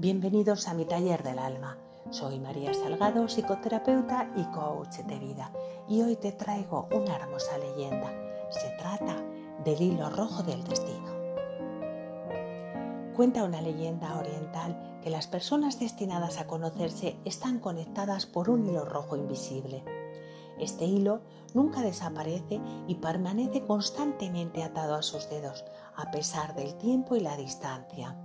Bienvenidos a mi taller del alma. Soy María Salgado, psicoterapeuta y coach de vida, y hoy te traigo una hermosa leyenda. Se trata del hilo rojo del destino. Cuenta una leyenda oriental que las personas destinadas a conocerse están conectadas por un hilo rojo invisible. Este hilo nunca desaparece y permanece constantemente atado a sus dedos, a pesar del tiempo y la distancia.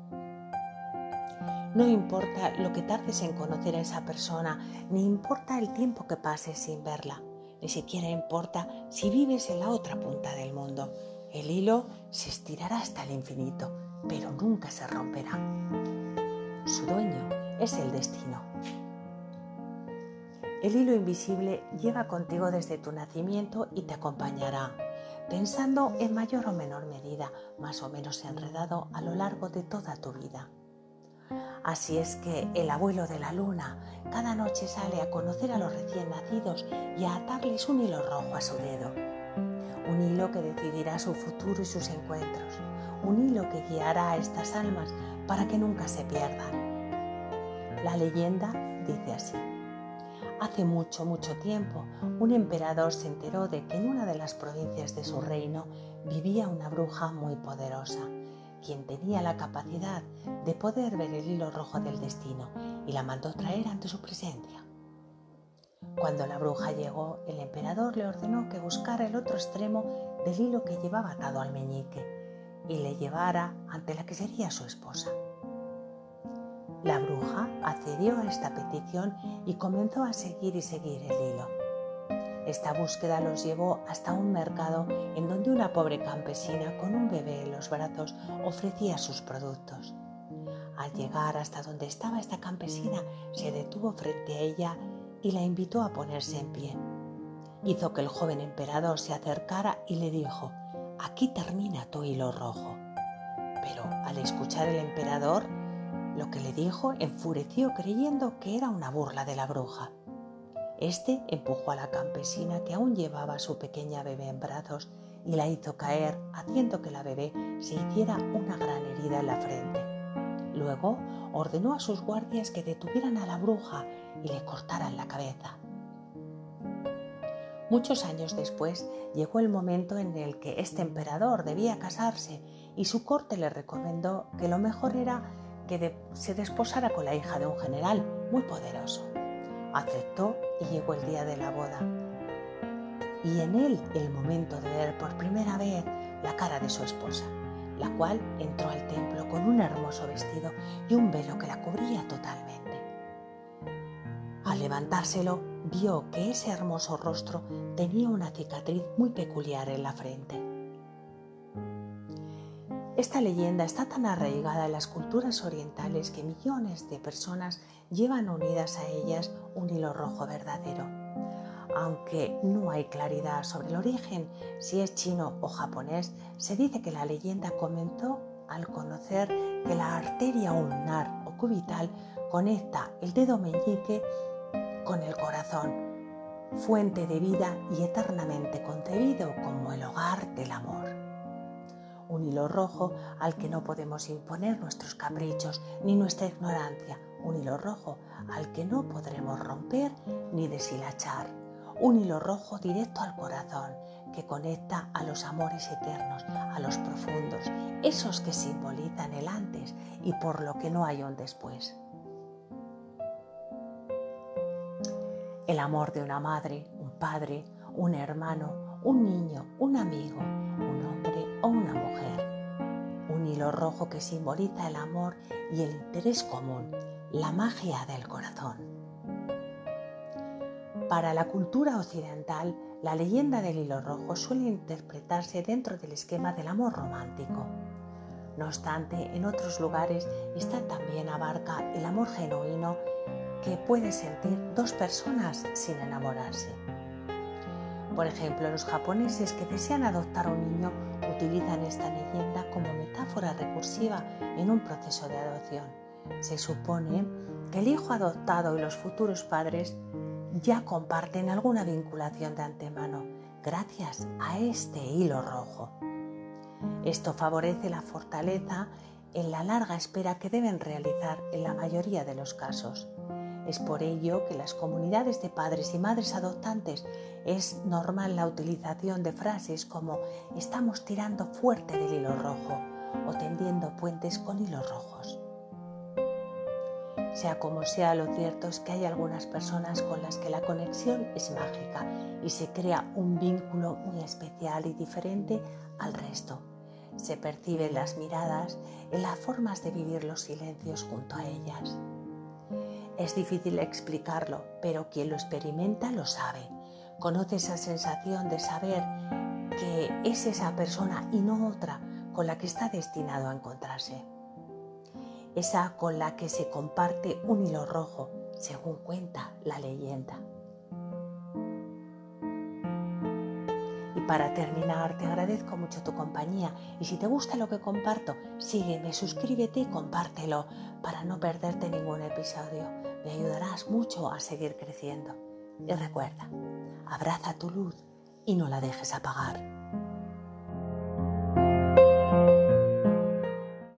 No importa lo que tardes en conocer a esa persona, ni importa el tiempo que pases sin verla, ni siquiera importa si vives en la otra punta del mundo. El hilo se estirará hasta el infinito, pero nunca se romperá. Su dueño es el destino. El hilo invisible lleva contigo desde tu nacimiento y te acompañará, pensando en mayor o menor medida, más o menos enredado a lo largo de toda tu vida. Así es que el abuelo de la luna cada noche sale a conocer a los recién nacidos y a atarles un hilo rojo a su dedo. Un hilo que decidirá su futuro y sus encuentros. Un hilo que guiará a estas almas para que nunca se pierdan. La leyenda dice así. Hace mucho, mucho tiempo, un emperador se enteró de que en una de las provincias de su reino vivía una bruja muy poderosa quien tenía la capacidad de poder ver el hilo rojo del destino y la mandó traer ante su presencia. Cuando la bruja llegó, el emperador le ordenó que buscara el otro extremo del hilo que llevaba atado al meñique y le llevara ante la que sería su esposa. La bruja accedió a esta petición y comenzó a seguir y seguir el hilo. Esta búsqueda los llevó hasta un mercado en donde una pobre campesina con un bebé en los brazos ofrecía sus productos. Al llegar hasta donde estaba esta campesina, se detuvo frente a ella y la invitó a ponerse en pie. Hizo que el joven emperador se acercara y le dijo, aquí termina tu hilo rojo. Pero al escuchar el emperador, lo que le dijo enfureció creyendo que era una burla de la bruja. Este empujó a la campesina que aún llevaba a su pequeña bebé en brazos y la hizo caer, haciendo que la bebé se hiciera una gran herida en la frente. Luego ordenó a sus guardias que detuvieran a la bruja y le cortaran la cabeza. Muchos años después llegó el momento en el que este emperador debía casarse y su corte le recomendó que lo mejor era que se desposara con la hija de un general muy poderoso. Aceptó y llegó el día de la boda. Y en él el momento de ver por primera vez la cara de su esposa, la cual entró al templo con un hermoso vestido y un velo que la cubría totalmente. Al levantárselo, vio que ese hermoso rostro tenía una cicatriz muy peculiar en la frente. Esta leyenda está tan arraigada en las culturas orientales que millones de personas llevan unidas a ellas un hilo rojo verdadero. Aunque no hay claridad sobre el origen, si es chino o japonés, se dice que la leyenda comenzó al conocer que la arteria ulnar o cubital conecta el dedo meñique con el corazón, fuente de vida y eternamente concebido un hilo rojo al que no podemos imponer nuestros caprichos ni nuestra ignorancia, un hilo rojo al que no podremos romper ni deshilachar, un hilo rojo directo al corazón que conecta a los amores eternos, a los profundos, esos que simbolizan el antes y por lo que no hay un después. El amor de una madre, un padre, un hermano, un niño, un amigo, un hombre o una mujer. Un hilo rojo que simboliza el amor y el interés común, la magia del corazón. Para la cultura occidental, la leyenda del hilo rojo suele interpretarse dentro del esquema del amor romántico. No obstante, en otros lugares esta también abarca el amor genuino que puede sentir dos personas sin enamorarse. Por ejemplo, los japoneses que desean adoptar un niño utilizan esta leyenda como metáfora recursiva en un proceso de adopción. Se supone que el hijo adoptado y los futuros padres ya comparten alguna vinculación de antemano gracias a este hilo rojo. Esto favorece la fortaleza en la larga espera que deben realizar en la mayoría de los casos. Es por ello que en las comunidades de padres y madres adoptantes es normal la utilización de frases como estamos tirando fuerte del hilo rojo o tendiendo puentes con hilos rojos. Sea como sea, lo cierto es que hay algunas personas con las que la conexión es mágica y se crea un vínculo muy especial y diferente al resto. Se perciben las miradas en las formas de vivir los silencios junto a ellas. Es difícil explicarlo, pero quien lo experimenta lo sabe. Conoce esa sensación de saber que es esa persona y no otra con la que está destinado a encontrarse esa con la que se comparte un hilo rojo, según cuenta la leyenda. Para terminar, te agradezco mucho tu compañía y si te gusta lo que comparto, sígueme, suscríbete y compártelo para no perderte ningún episodio. Me ayudarás mucho a seguir creciendo. Y recuerda, abraza tu luz y no la dejes apagar.